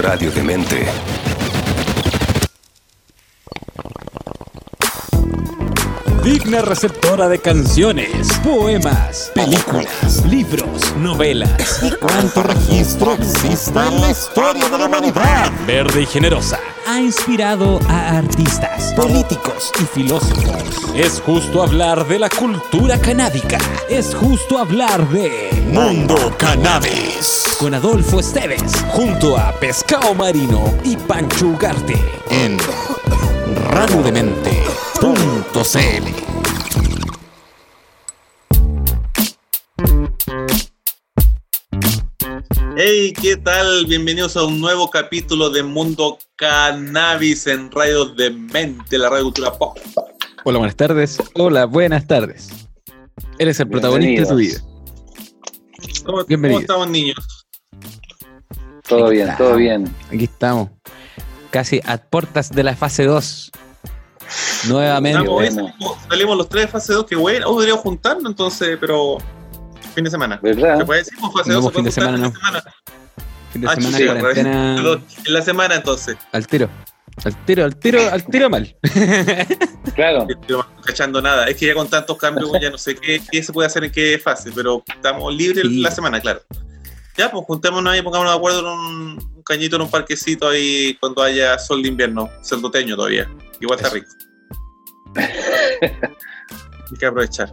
Radio Demente. Digna receptora de canciones, poemas, películas, libros, novelas. ¿Y cuánto registro existe en la historia de la humanidad? Verde y generosa. Ha inspirado a artistas, Políticos, y filósofos. Es justo hablar de la cultura canábica. Es justo hablar de. Mundo Cannabis. Con Adolfo Esteves, junto a Pescado Marino y Pancho Ugarte. En radiodemente.cl Hey, ¿qué tal? Bienvenidos a un nuevo capítulo de Mundo Cannabis en Radio de Mente, la radio cultura pop. Hola, buenas tardes. Hola, buenas tardes. Eres el protagonista de tu vida. ¿Cómo, cómo estamos, niños? Todo Aquí bien, estamos. todo bien. Aquí estamos. Casi a puertas de la fase 2. Nuevamente. Estamos- bueno. salimos, salimos los tres de fase 2, que bueno. Oh, deberíamos juntarnos entonces, pero fin de semana. ¿Verdad? ¿Se puede decir? Pues, fase No, 2 fin de semana no. Fin de Ah, semana, sí, cuarentena. Perdón, En la semana entonces. Al tiro. Al tiro, al tiro, al tiro mal. Claro. No estoy cachando nada. Es que ya con tantos cambios ya no sé qué, qué se puede hacer en qué fase, pero estamos libres Sí. la semana, claro. Ya, pues juntémonos ahí, pongámonos de acuerdo en un, un cañito en un parquecito ahí cuando haya sol de invierno, celdoteño todavía. Igual está Eso. rico. Hay que aprovechar.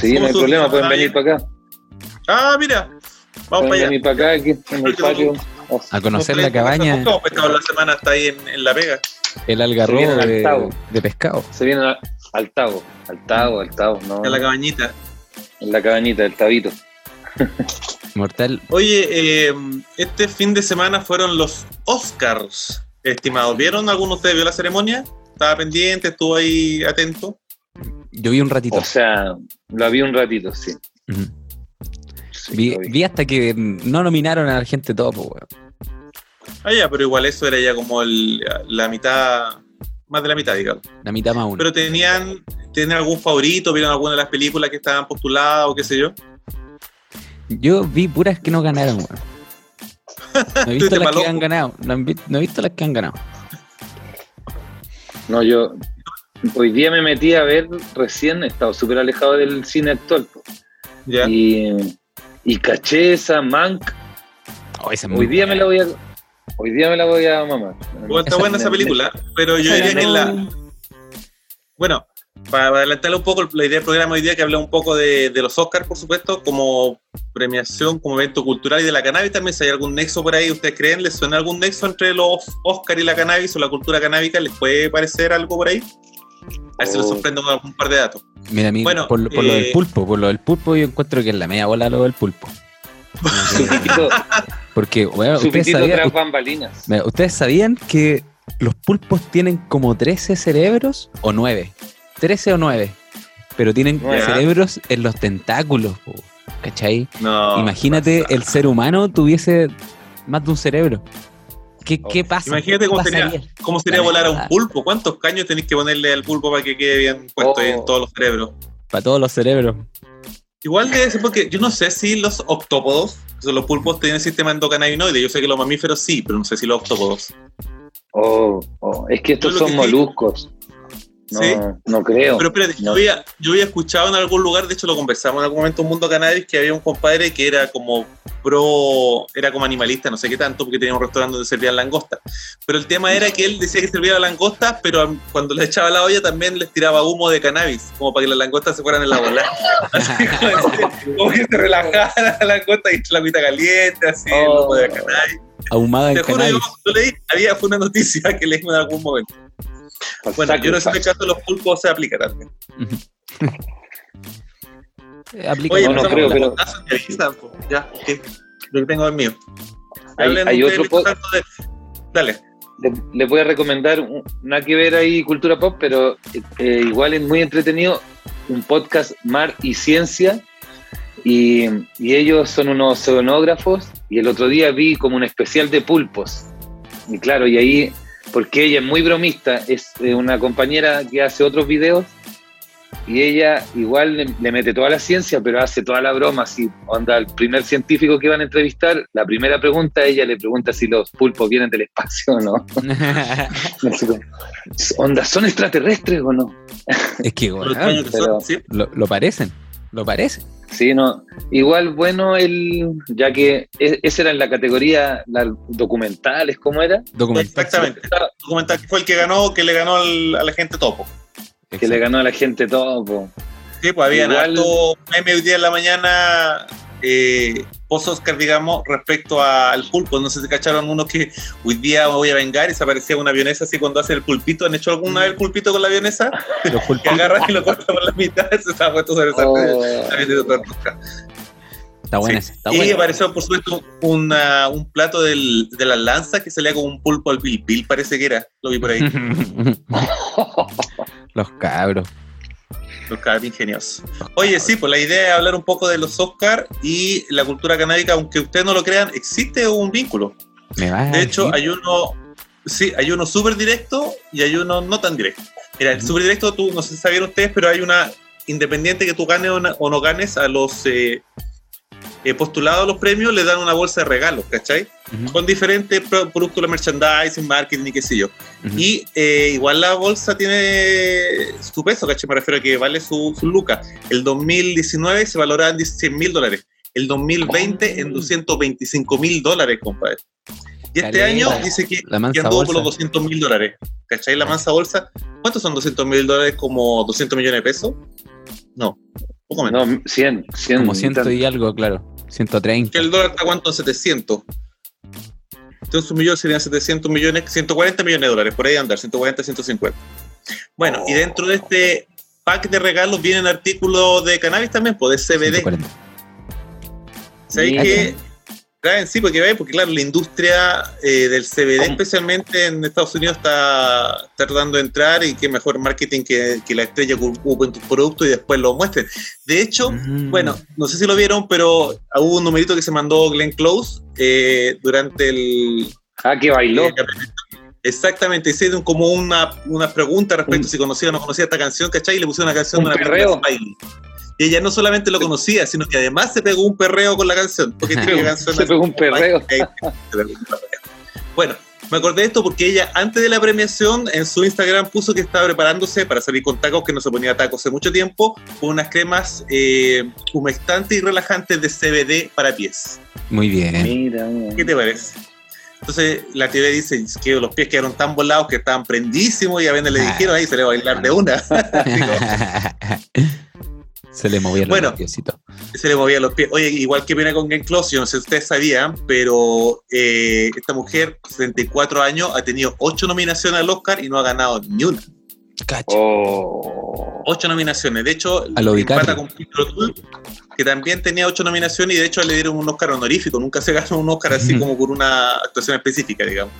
Sí, no hay ¿Cómo problema, pueden ¿Está venir para acá. Ah, mira. Vamos para allá. venir para acá, aquí en el patio. A conocer la cabaña, ¿Cómo pescado la semana está ahí en, en La Vega? el algarrobo de, pescado. Se vienen a- al Tavo, al Tavo, al Tavo, no. En la cabañita. En la cabañita, el Tabito. Mortal. Oye, eh, este fin de semana fueron los Oscars, estimados. ¿Vieron? ¿Alguno de ustedes vio la ceremonia? Estaba pendiente, estuvo ahí atento. Yo vi un ratito. O sea, la vi un ratito, sí. Vi, lo vi. vi hasta que no nominaron a la gente top, weón. Ah, ya, pero igual eso era ya como el- la mitad, más de la mitad, digamos. La mitad más uno. Pero tenían, ¿tenían algún favorito? ¿Vieron alguna de las películas que estaban postuladas o qué sé yo? Yo vi puras que no ganaron, weón. No he visto las que han ganado. No he visto las que han ganado. No, yo hoy día me metí a ver recién, he estado súper alejado del cine actual. Y, y caché esa Mank. Oh, esa Hoy día me la voy a. Hoy día me la voy a mamar. Bueno, está Esa- buena esa película, pero yo diría que la, Bueno, para adelantarle un poco la idea del programa hoy día, que hablé un poco de, de los Oscars, por supuesto, como premiación, como evento cultural y de la cannabis también, si hay algún nexo por ahí, ¿ustedes creen? ¿Les suena algún nexo entre los Oscars y la cannabis o la cultura canábica? ¿Les puede parecer algo por ahí? A ver si les Oh. sorprendo con algún par de datos. Mira, a mí, Bueno, por, lo- lo eh, del pulpo, por lo del pulpo yo encuentro que es la media bola lo del pulpo. Porque, su ustedes sabían, tras bambalinas. ¿ustedes sabían que los pulpos tienen como 13 cerebros o 9? 13 o 9. Pero tienen cerebros en los tentáculos, ¿cachai? No. Imagínate el ser humano tuviese más de un cerebro. ¿Qué, qué pasa? Imagínate ¿Qué cómo sería, cómo sería La volar a un pulpo. ¿Cuántos caños tenéis que ponerle al pulpo para que quede bien puesto Oh. ahí en todos los cerebros? Para todos los cerebros. Igual debe ser porque yo no sé si los octópodos, o sea, los pulpos tienen sistema endocannabinoide. Yo sé que los mamíferos sí, pero no sé si los octópodos. Oh, oh, es que estos son que sí- moluscos. No, ¿Sí? no creo. Pero espérate, yo, No. había, yo había escuchado en algún lugar, de hecho lo conversamos en algún momento en Mundo Cannabis, que había un compadre que era como pro, era como animalista, no sé qué tanto, porque tenía un restaurante donde servían langosta. Pero el tema era que él decía que servía langosta, pero cuando le echaba la olla también les tiraba humo de cannabis, como para que las langostas se fueran en la bola. Así como, como que se relajara la langosta y la agüita caliente, así, el humo de cannabis. Ahumada en Te juro, yo, yo leí, había, fue una noticia que leí en algún momento. Bueno, yo no sé si en el caso de los pulpos se aplica también. Eh, aplica Oye, No, creo, pero- po. Ya, ¿qué? Lo que tengo es mío. Hay- hay otro mientras pod- tanto, de- Dale. Le- Les voy a recomendar, nada que ver ahí cultura pop, pero eh, igual es muy entretenido, un podcast Mar y Ciencia. Y, y ellos son unos oceanógrafos. Y el otro día vi como un especial de pulpos. Y claro, y ahí, porque ella es muy bromista, es eh, una compañera que hace otros videos. y ella igual le, le mete toda la ciencia, pero hace toda la broma. Así, onda, el primer científico que iban a entrevistar, la primera pregunta, ella le pregunta si los pulpos vienen del espacio o no. Onda, ¿son extraterrestres o no? es que, son, pero- lo parecen, lo parecen. Sí, no. Igual bueno el, ya que e- esa era en la categoría la, documentales, ¿cómo era? Documental. Exactamente. Documental que fue el que ganó, que le ganó al- a la gente topo. Que le ganó a la gente todo. po. Sí, pues habían Igual- harto meme hoy día en la mañana, eh, post Oscar, digamos, respecto al pulpo. No sé si cacharon uno que hoy día me voy a vengar y se aparecía una avionesa así cuando hace el pulpito. ¿Han hecho alguna vez el pulpito con la avionesa? Los Que pulpos. agarra y lo corta por la mitad, se estaba puesto sobre esa Oh. También de otra época. Está buena Sí. está y apareció, por supuesto, una- un plato del- de las lanzas que salía como un pulpo al pil parece que era. Lo vi por ahí. Los cabros. Los cabros ingeniosos. Oye, sí, pues la idea es hablar un poco de los Oscar y la cultura canábica, aunque ustedes no lo crean, existe un vínculo. Me De hecho, hay uno, sí, hay uno súper directo y hay uno no tan directo. Mira, el súper directo, tú, no sé si sabían ustedes, pero hay una independiente que tú ganes o no ganes a los eh, eh, postulados a los premios, le dan una bolsa de regalos, ¿cachai? Ujú, Con diferentes pro- productos de merchandising, marketing y qué sé yo. ujú. Y eh, igual la bolsa tiene su peso, ¿cachai? Me refiero a que vale su, su lucas. El 2019 se valoraba en 100 mil dólares. El 2020 en 225 mil dólares, compadre. Y este año dice que, La que anduvo por los bolsa. 200 mil dólares. ¿Cachai? La mansa bolsa. ¿Cuántos son 200 mil dólares? ¿Como 200 millones de pesos? No, poco menos. No, 100, 100. Como ciento y algo, claro. 130. Que el dólar está cuánto en 700. Entonces un millón serían 700 millones, 140 millones de dólares, por ahí andar, 140, 150. Bueno, y dentro de este pack de regalos vienen artículos de cannabis también, pues de CBD. 140. ¿Sabéis que traen? Sí, porque, ve, porque claro, la industria eh, del CBD especialmente en Estados Unidos está, está tratando de entrar y qué mejor marketing que, que la estrella que ocupen tus productos y después lo muestren. De hecho, Mm. bueno, no sé si lo vieron, pero hubo un numerito que se mandó Glenn Close eh, durante el... Ah, que bailó. eh, exactamente, hicieron como una, una pregunta respecto Un- si conocía o no conocía esta canción, ¿cachai? Y le pusieron una canción un de una perreo. Smiley. Y ella no solamente lo conocía, sino que además se pegó un perreo con la canción. Porque tiene canción Se pegó un perreo. Bueno, me acordé de esto porque ella, antes de la premiación, en su Instagram puso que estaba preparándose para salir con tacos, que no se ponía tacos hace mucho tiempo, con unas cremas eh, humectantes y relajantes de CBD para pies. Muy bien. Mira, ¿Qué te parece? Entonces la TV dice "Es que los pies quedaron tan volados que estaban prendísimos y a Vende le dijeron ahí se le va a bailar de una. Se le movieron Bueno. los piecitos. se le movían los pies. Oye, igual que viene con Glenn Close, yo no sé si ustedes sabían, pero eh, esta mujer, 74 años, ha tenido 8 nominaciones al Oscar y no ha ganado ni una. Cacho. Oh. 8 nominaciones. De hecho, A lo empata con Peter O'Toole, que también tenía 8 nominaciones y de hecho le dieron un Oscar honorífico. Nunca se ganó un Oscar así como por una actuación específica, digamos.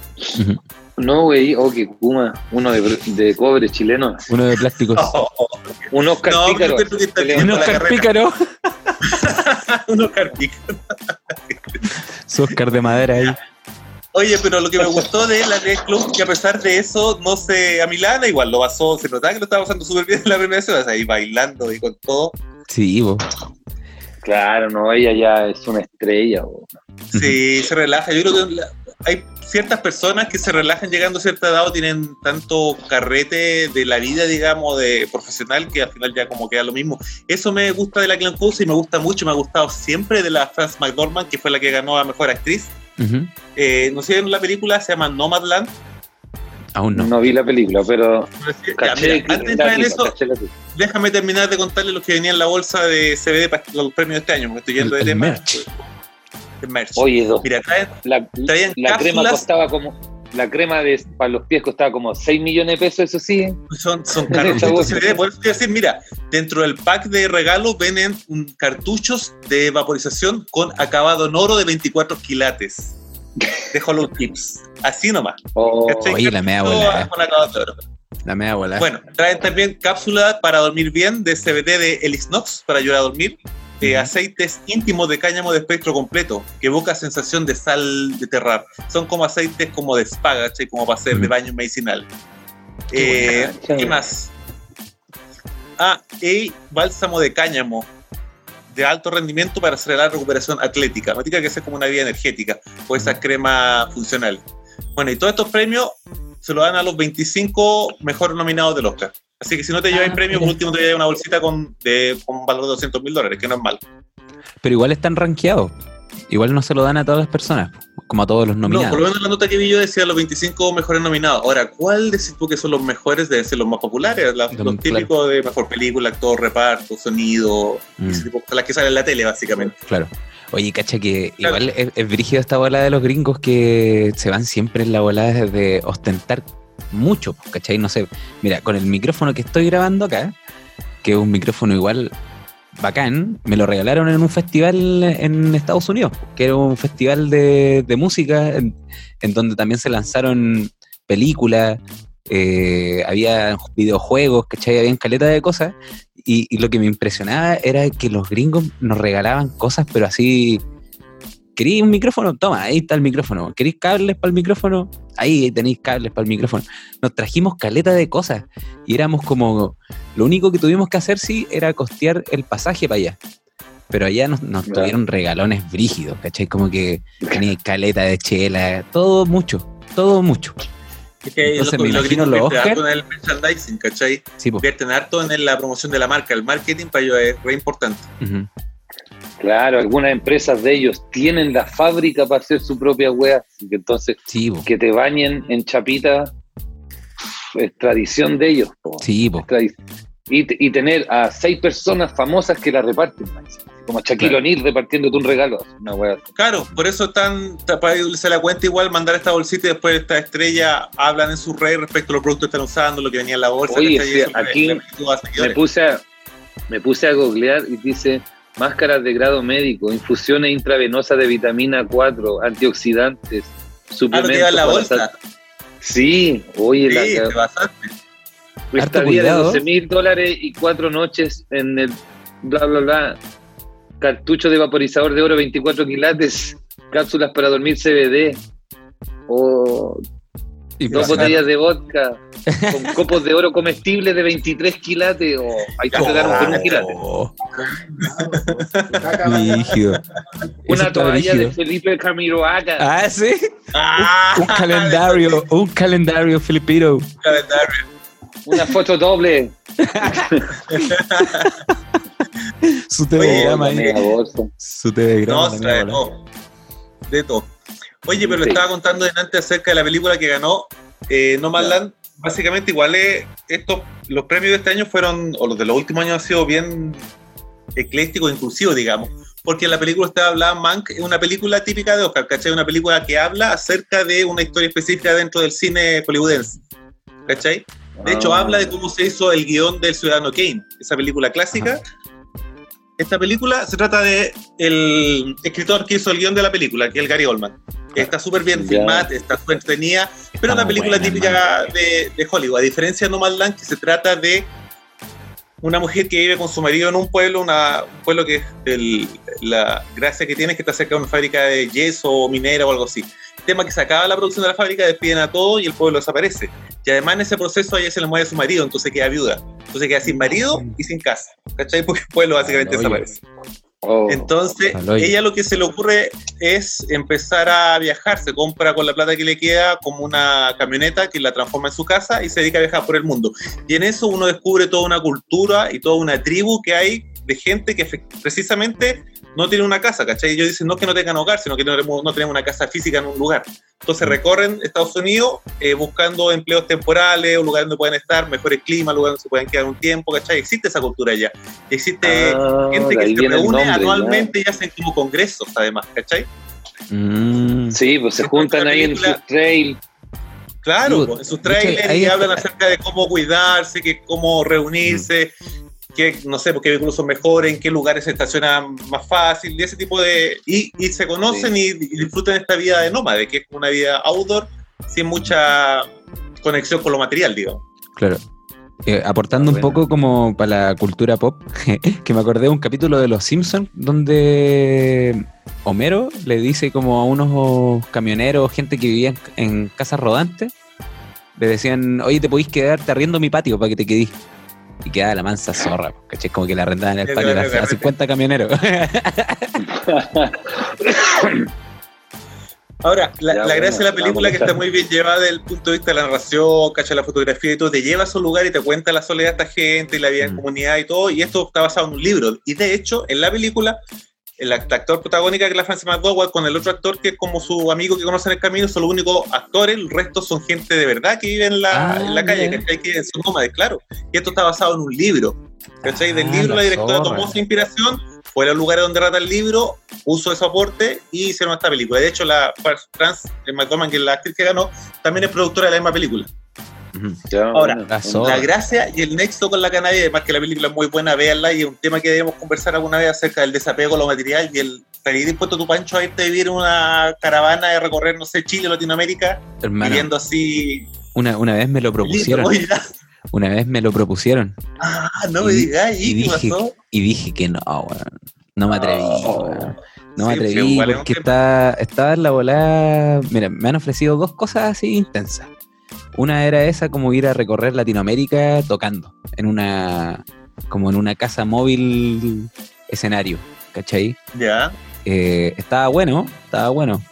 No, güey, oh, que Kuma, uno de, de cobre chileno. Uno de plásticos. Un Oscar No, pícaro. Un Oscar pícaro. un Oscar pícaro. Su Oscar de madera ahí. Oye, pero lo que me gustó de la de Club, que a pesar de eso, no se a Milana igual lo pasó, se notaba que lo estaba pasando súper bien en la primera vez, o sea, ahí bailando y con todo. Sí, bo. Claro, no, ella ya es una estrella. bo. Sí, se relaja. Yo creo que hay ciertas personas que se relajan llegando a cierta edad o tienen tanto carrete de la vida, digamos, de profesional, que al final ya como queda lo mismo. Eso me gusta de la Clan y me gusta mucho, me ha gustado siempre de la Frances McDormand, que fue la que ganó a Mejor Actriz. Eh, no sé, en la película se llama Nomadland. Aún No. no. vi la película, pero caché, mira, antes de entrar en eso, caché déjame terminar de contarles lo que venía en la bolsa de CBD para los premios de este año, porque estoy yendo El- de el tema. merch. El merch. Oye, dos. Mira, traen, La, crema costaba como. La crema de, para los pies costaba como 6 millones de pesos, eso sí. son, son CBD. Por eso te iba a decir, mira, dentro del pack de regalos vienen un- cartuchos de vaporización con acabado en oro de 24 quilates. De Hollow Tips. Así nomás. Oh, la media bola. Oro. La media bola. Bueno, traen también cápsulas para dormir bien de CBD de Elixnox para ayudar a dormir. Eh, aceites íntimos de cáñamo de espectro completo, que evoca sensación de sal de terrar. Son como aceites como de spa, ¿cachai? Como para hacer de baño medicinal. Qué Eh, buena. ¿Qué más? Ah, y bálsamo de cáñamo de alto rendimiento para acelerar la recuperación atlética. No tiene que ser como una vía energética o esa crema funcional. Bueno, y todos estos premios se lo dan a los 25 mejores nominados del Oscar. Así que si no te llevas Ah, premio, por último te llevas una bolsita con, de, con un valor de 200 mil dólares, que no es mal. Pero igual están rankeados. Igual no se lo dan a todas las personas, como a todos los No, nominados. por lo menos la nota que vi yo decía los 25 mejores nominados. Ahora, ¿cuál decís tú que son los mejores? Deben ser los más populares, Claro. los típicos de mejor película, actor, reparto, sonido, Mm. ese tipo, las que salen en la tele, básicamente. Claro. Oye, cacha que Claro. igual es, es brígido esta bola de los gringos que se van siempre en la bola de ostentar mucho, pues, ¿cachai? No sé, mira, con el micrófono que estoy grabando acá, que es un micrófono igual bacán, me lo regalaron en un festival en Estados Unidos, que era un festival de, música en, donde también se lanzaron películas, eh, había videojuegos, ¿cachai? Había caleta de cosas. Y lo que me impresionaba era que los gringos nos regalaban cosas, pero así. ¿Queréis un micrófono? Toma, ahí está el micrófono. ¿Queréis cables para el micrófono? Ahí tenéis cables para el micrófono. Nos trajimos caleta de cosas y éramos como. Lo único que tuvimos que hacer, sí, era costear el pasaje para allá. Pero allá nos, nos Claro. tuvieron regalones brígidos, ¿cachai? Como que tenía caleta de chela, todo mucho, todo mucho. Es que Entonces, los- me imagino los Oscar. harto en el merchandising, ¿cachai? Sí. Invierten harto en la promoción de la marca. El marketing para ellos es re importante. Ujú. Claro, algunas empresas de ellos tienen la fábrica para hacer su propia wea, entonces Sí, que te bañen en chapita es tradición de ellos. po. Sí, po. Y, te- y tener a seis personas famosas que la reparten, como Shaquille Claro. O'Neal repartiéndote un regalo. Una wea. Claro, por eso están, para irse la cuenta igual, mandar esta bolsita y después esta estrella hablan en su red respecto a los productos que están usando, lo que venía en la bolsa. Oye, aquí Me puse a, me puse a googlear y dice máscaras de grado médico, infusiones intravenosas de vitamina 4, antioxidantes, Ah, suplementos. en la bolsa. Sí, oye, Sí, la, te pasaste. De cuidado. 12 mil dólares y cuatro noches en el bla bla bla. Cartucho de vaporizador de oro 24 quilates. Cápsulas para dormir CBD. O Y dos botellas de vodka. Con copos de oro comestibles de 23 quilates. O ahí te pegaron por un quilate. Una toalla de. Felipe Camiroaga. Ah, sí. Ah, Un calendario, un calendario filipino. calendario. Una foto doble. Su telegrama ahí. Su telegrama. No. De todo. Oye, pero le Sí. estaba contando delante acerca de la película que ganó eh, Nomadland. Básicamente, igual es, estos, los premios de este año fueron, o los de los últimos años han sido bien eclécticos, inclusivos, digamos. Porque la película estaba hablada Mank, es una película típica de Oscar, ¿cachai? Una película que habla acerca de una historia específica dentro del cine hollywoodense, ¿cachai? De hecho, Ah. habla de cómo se hizo el guion del Ciudadano Kane, esa película clásica. Esta película se trata de el escritor que hizo el guion de la película, que es el Gary Oldman. Está súper bien filmada, está súper entretenida, pero es una película buena, típica de, de Hollywood. A diferencia de Nomadland, que se trata de una mujer que vive con su marido en un pueblo, una, un pueblo que el- la gracia que tiene es que está cerca de una fábrica de yeso o minera o algo así. Tema que se acaba la producción de la fábrica, despiden a todos y el pueblo desaparece. Y además en ese proceso a ella se le muere su marido, entonces queda viuda. Entonces queda sin marido y sin casa. ¿Cachai? Porque el pueblo básicamente Oye. desaparece. Oh. Entonces, hoyo. ella lo que se le ocurre es empezar a viajar. Se compra con la plata que le queda como una camioneta que la transforma en su casa y se dedica a viajar por el mundo. Y en eso uno descubre toda una cultura y toda una tribu que hay de gente que precisamente no tiene una casa, ¿cachai? Ellos dicen no es que no tengan hogar, sino que no tenemos, no tenemos una casa física en un lugar. Entonces recorren Estados Unidos eh, buscando empleos temporales, un lugar donde puedan estar, mejores climas, lugar donde se puedan quedar un tiempo, ¿cachai? Existe esa cultura allá. Existe Ah, gente que se reúne nombre, anualmente y hacen como congresos, además, ¿cachai? Mm. ya. Sí, pues se juntan ahí en su trail. Claro, pues, en sus trailers y hablan acerca de cómo cuidarse, que cómo reunirse, que no sé, porque vehículos son mejores, en qué lugares se estacionan más fácil, y ese tipo de... Y, y se conocen y, y disfrutan esta vida de nómade, que es una vida outdoor sin mucha conexión con lo material, digamos. Claro. Eh, aportando un poco como para la cultura pop, que me acordé de un capítulo de Los Simpsons donde Homero le dice como a unos camioneros, gente que vivía en, en casas rodantes, le decían, oye, te podéis quedarte arriendo mi patio para que te quedís. Y quedaba la mansa zorra, ¿cachai? Como que la arrendaban en el patio de a, repente. a 50 camioneros. Ahora, la, Ya, la bueno, gracia de la película que está muy bien llevada desde el punto de vista de la narración, cacha la fotografía y todo, te lleva a su lugar y te cuenta la soledad de esta gente y la vida en Mm. comunidad y todo, y esto está basado en un libro. Y de hecho, en la película, el act- actor protagónica que es la Frances McDowell con el otro actor que es como su amigo que conoce en el camino, son los únicos actores, el resto son gente de verdad que vive en la, Ah, en la calle. ¿cachai? Que son nómades, claro. Y esto está basado en un libro. ¿Cachai? Del Ah, libro la directora zorra. tomó su inspiración, fue a los lugares donde rata el libro, usó ese aporte y hicieron esta película. De hecho, la Franz McDormand, que es la actriz que ganó, también es productora de la misma película. Ahora, bueno, la gracia y el nexo con la Canadá, además que la película es muy buena, véanla, y es un tema que debemos conversar alguna vez acerca del desapego a lo material y el salir dispuesto tu pancho a irte a vivir en una caravana de recorrer, no sé, Chile, Latinoamérica, Hermano, viviendo así. una, una vez me lo propusieron. Una vez me lo propusieron. ah, no me digas, y ¿y dije, pasó? y dije que no, weón. No me atreví, Oh. No Sí, me atreví porque tema. está, estaba en la volada. Mira, me han ofrecido dos cosas así intensas. Una era esa, como ir a recorrer Latinoamérica tocando en una, como en una casa móvil escenario, ¿cachai? Ya. Eh, estaba bueno, estaba bueno,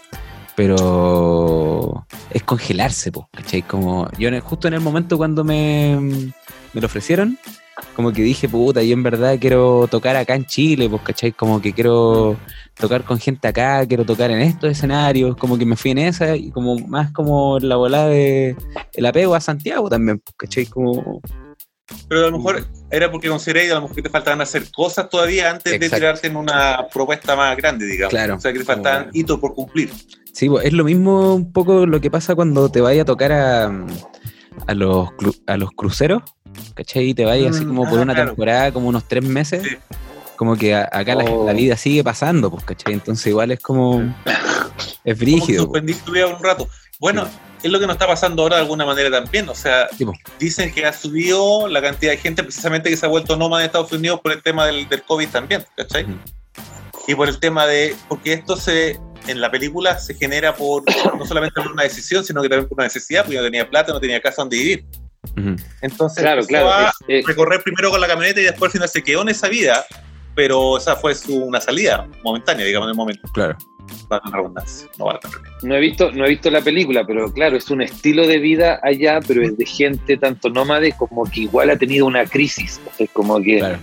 pero es congelarse, po, ¿cachai? Como yo en el- justo en el momento cuando me, me lo ofrecieron, como que dije, puta, yo en verdad quiero tocar acá en Chile, pues, ¿cachai? Como que quiero tocar con gente acá, quiero tocar en estos escenarios, como que me fui en esa y como más como la volada de el apego a Santiago también, pues, ¿cachai? Como... Pero a lo mejor era porque consideré que a lo mejor que te faltaban hacer cosas todavía antes de tirarte en una propuesta más grande, digamos. Claro. O sea, que te faltaban hitos por cumplir. Sí, pues, es lo mismo un poco lo que pasa cuando te vayas a tocar a, a, los, a los cruceros, ¿cachai? Y te vayas así Mm, como por ah, una claro. temporada, como unos tres meses. Sí. Como que a- acá la, Oh. la vida sigue pasando, pues, ¿cachai? Entonces igual es como... Es brígido. suspendiste tu vida un rato. Bueno, es lo que nos está pasando ahora de alguna manera también. O sea, Sí, dicen que ha subido la cantidad de gente precisamente que se ha vuelto nómada de Estados Unidos por el tema del, del COVID también, ¿cachai? Y por el tema de. Porque esto se. En la película se genera por no solamente por una decisión, sino que también por una necesidad, porque no tenía plata, no tenía casa donde vivir. Entonces, Claro, claro. a es- recorrer primero con la camioneta y después al final se quedó en esa vida, pero esa fue su, una salida momentánea, digamos, en el momento. Claro. Redundancia, no vale he visto, no he visto la película, pero claro, es un estilo de vida allá, pero es de gente tanto nómade como que igual ha tenido una crisis. Es como que Claro.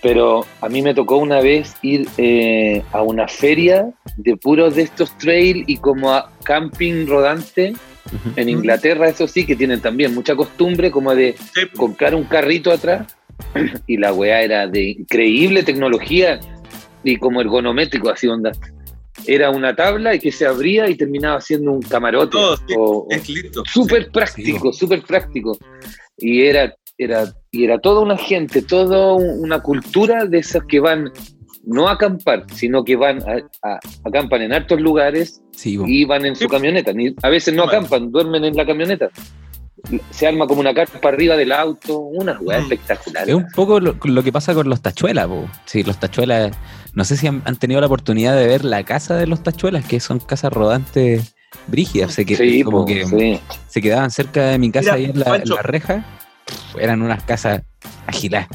pero a mí me tocó una vez ir eh, a una feria de puros de estos trail y como a camping rodante En Inglaterra, eso sí, que tienen también mucha costumbre como de Sí, comprar un carrito atrás y la weá era de increíble tecnología y como ergonométrico, así onda. Era una tabla y que se abría y terminaba siendo un camarote. Todo, sí. o- es listo. súper práctico, súper práctico. Y era, era, y era toda una gente, toda una cultura de esas que van no a acampar, sino que van a, a- acampan en hartos lugares Sí, y van en su Sí. camioneta. Ni- a veces no acampan, duermen en la camioneta. Se arma como una carpa arriba del auto, una weá Mm. espectacular. Es un poco lo, lo que pasa con los tachuelas, po. Sí, los tachuelas. No sé si han, han tenido la oportunidad de ver la casa de los tachuelas, que son casas rodantes brígidas. Se, que, Sí, como po, que sí. se quedaban cerca de mi casa Mira, ahí en la, en la reja. Eran unas casas agiladas,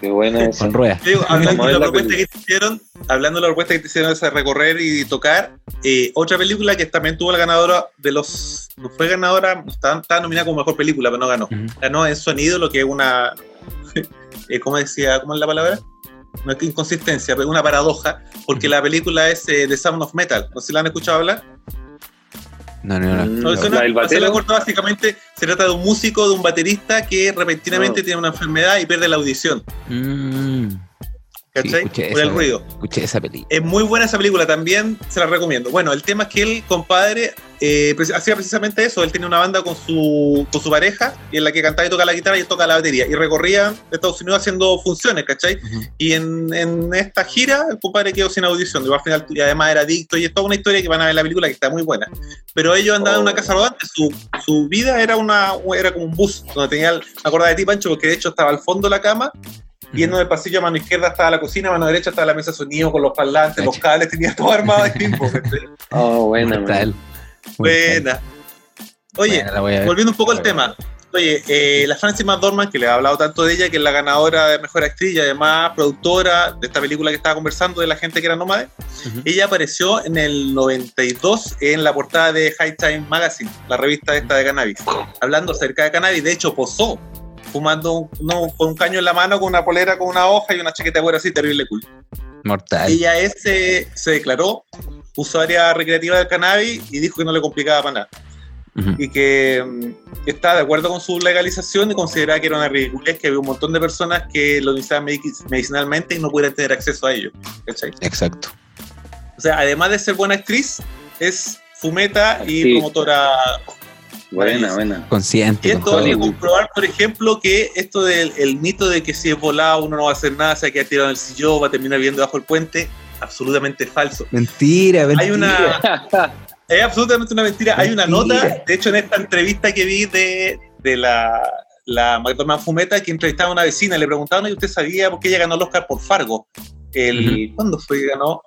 Qué buena esa. con ruedas. Digo, hablando de la la propuesta que te hicieron, hablando de la propuesta que te hicieron de recorrer y tocar, eh, otra película que también tuvo la ganadora de los. No fue ganadora, estaba, estaba nominada como mejor película, pero no ganó. Ujú. Ganó en sonido, lo que es una. eh, ¿Cómo decía? ¿Cómo es la palabra? No es que inconsistencia, pero una paradoja, porque la película es eh, The Sound of Metal. No sé si la han escuchado hablar. No, no, no. Mm, No, eso no- la del batero. corta, básicamente se trata de un músico, de un baterista que repentinamente No. tiene una enfermedad y pierde la audición. Mm, ¿Cachai? escuché Por el esa- ruido. escuché esa película. Es muy buena esa película, también se la recomiendo. Bueno, el tema es que el compadre eh, hacía precisamente eso. Él tenía una banda con su, con su pareja, y en la que cantaba y tocaba la guitarra y él tocaba la batería. Y recorrían Estados Unidos haciendo funciones, ¿cachai? Ujú. Y en, en esta gira, el compadre quedó sin audición. Y al final, y además era adicto. Y es toda una historia que van a ver en la película que está muy buena. Pero ellos andaban en una Oh. casa rodante. Su, su vida era, una, era como un bus, donde tenía. acordaba de ti, Pancho, porque de hecho estaba al fondo de la cama. Y en el pasillo a mano izquierda estaba la cocina, a mano derecha estaba la mesa de sonido con los parlantes, los cables, tenía todo armado de tiempo. ¿cachai? Oh, buena. Buena. Oye, Buena, ver. volviendo un poco al tema. Oye, eh, la Frances McDormand, que le he hablado tanto de ella, que es la ganadora de Mejor Actriz y además productora de esta película que estaba conversando de la gente que era nómade, ella apareció en el 92 en la portada de High Time Magazine, la revista esta de cannabis, hablando acerca de cannabis. De hecho, posó fumando un- no, con un caño en la mano, con una polera, con una hoja y una chaqueta de cuero así, terrible cool. Mortal. Ella ese, se declaró usuaria recreativa del cannabis y dijo que no le complicaba para nada. Y que mm, está de acuerdo con su legalización y consideraba que era una ridiculez que había un montón de personas que lo utilizaban medic- medicinalmente y no pudieran tener acceso a ello. ¿cachai? Exacto. O sea, además de ser buena actriz, es fumeta y Sí. promotora. Buena, buena. Y Consciente. con esto hay comprobar, por ejemplo, que esto del el mito de que si es volado uno no va a hacer nada, se va a quedar tirado en el sillón, va a terminar viviendo bajo el puente, absolutamente falso. Mentira, mentira. Hay una, Es absolutamente una mentira. Hay una Mentira. nota, de hecho, en esta entrevista que vi de, de la, la McDormand Fumeta, que entrevistaba a una vecina, le preguntaban, ¿y usted sabía por qué ella ganó el Oscar por Fargo? El, ¿Cuándo fue que ganó?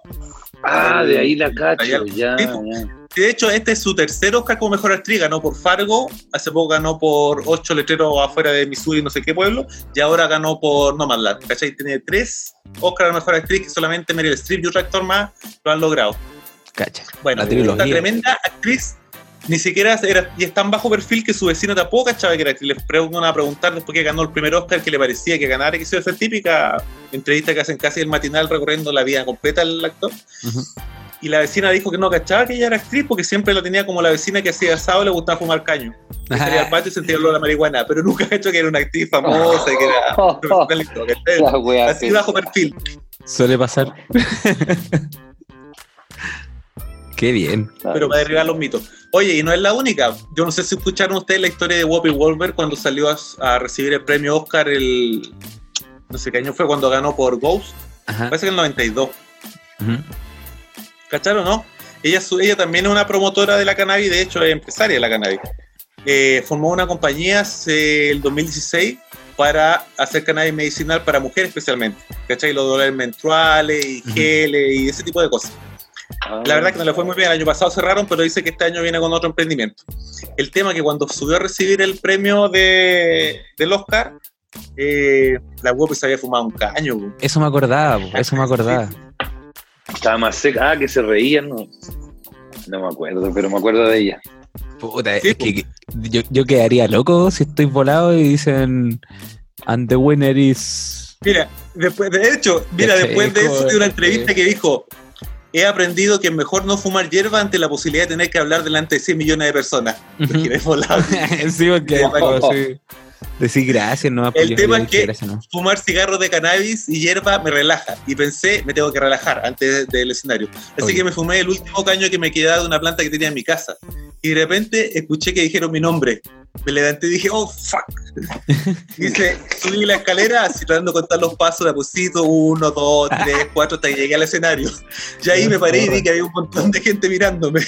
Ah, de ahí la cacho, Allá- ya, Sí. ya. Y de hecho, este es su tercer Oscar como mejor actriz. Ganó por Fargo, hace poco ganó por Ocho Letreros afuera de Missouri, no sé qué pueblo, y ahora ganó por Nomadland. ¿Cachai? Tiene tres Oscars de mejor actriz que solamente Meryl Streep y otro actor más lo han logrado. Cacha. Bueno, esta tremenda actriz ni siquiera era, y es tan bajo perfil que su vecino tampoco cachaba que era actriz. Les preguntan a preguntar después que ganó el primer Oscar que le parecía que ganara, que hizo esa típica entrevista que hacen casi el matinal recorriendo la vida completa del actor. Ujú. Y la vecina dijo que no cachaba que ella era actriz porque siempre lo tenía como la vecina que hacía asado y le gustaba fumar caño. Que salía al patio y sentía el olor a la marihuana, pero nunca cachó que era una actriz famosa y que era. La wea, Así bajo perfil. Suele pasar. Qué bien. pero para derribar los mitos. Oye, y no es la única. Yo no sé si escucharon ustedes la historia de Whoopi Wolver cuando salió a, a recibir el premio Oscar el... No sé qué año fue, cuando ganó por Ghost. Ajá. Parece que en el 92. Ujú. ¿Cacharon, no? Ella, también es una promotora de la cannabis, de hecho es empresaria de la cannabis. Eh, formó una compañía hace el 2016 para hacer cannabis medicinal para mujeres especialmente. ¿Cachai? Los dolores menstruales y geles y ese tipo de cosas. Ah, La verdad que no le fue muy bien, el año pasado cerraron, pero dice que este año viene con otro emprendimiento. El tema que cuando subió a recibir el premio de, del Oscar, eh, la web se había fumado un caño. Eso me acordaba, eso me acordaba. Estaba más seca. Ah, que se reían, no. No me acuerdo, pero me acuerdo de ella. Puta, Sí, es que que yo, yo quedaría loco si estoy volado y dicen And the winner is. Mira, después, de hecho, mira, después de eso, de una entrevista que dijo: He aprendido que es mejor no fumar hierba ante la posibilidad de tener que hablar delante de 100 millones de personas. Porque eres volado. sí, porque decir gracias, no El tema es que- gracias, no. fumar cigarros de cannabis y hierba me relaja. Y pensé, me tengo que relajar antes del escenario. Así Oye. que me fumé el último caño que me quedaba de una planta que tenía en mi casa. Y de repente escuché que dijeron mi nombre. Me levanté y dije, oh, fuck. Dice, subí la escalera, así tratando de contar los pasos de a poquito, uno, dos, tres, cuatro, hasta que llegué al escenario. Y ahí me paré y vi que había un montón de gente mirándome.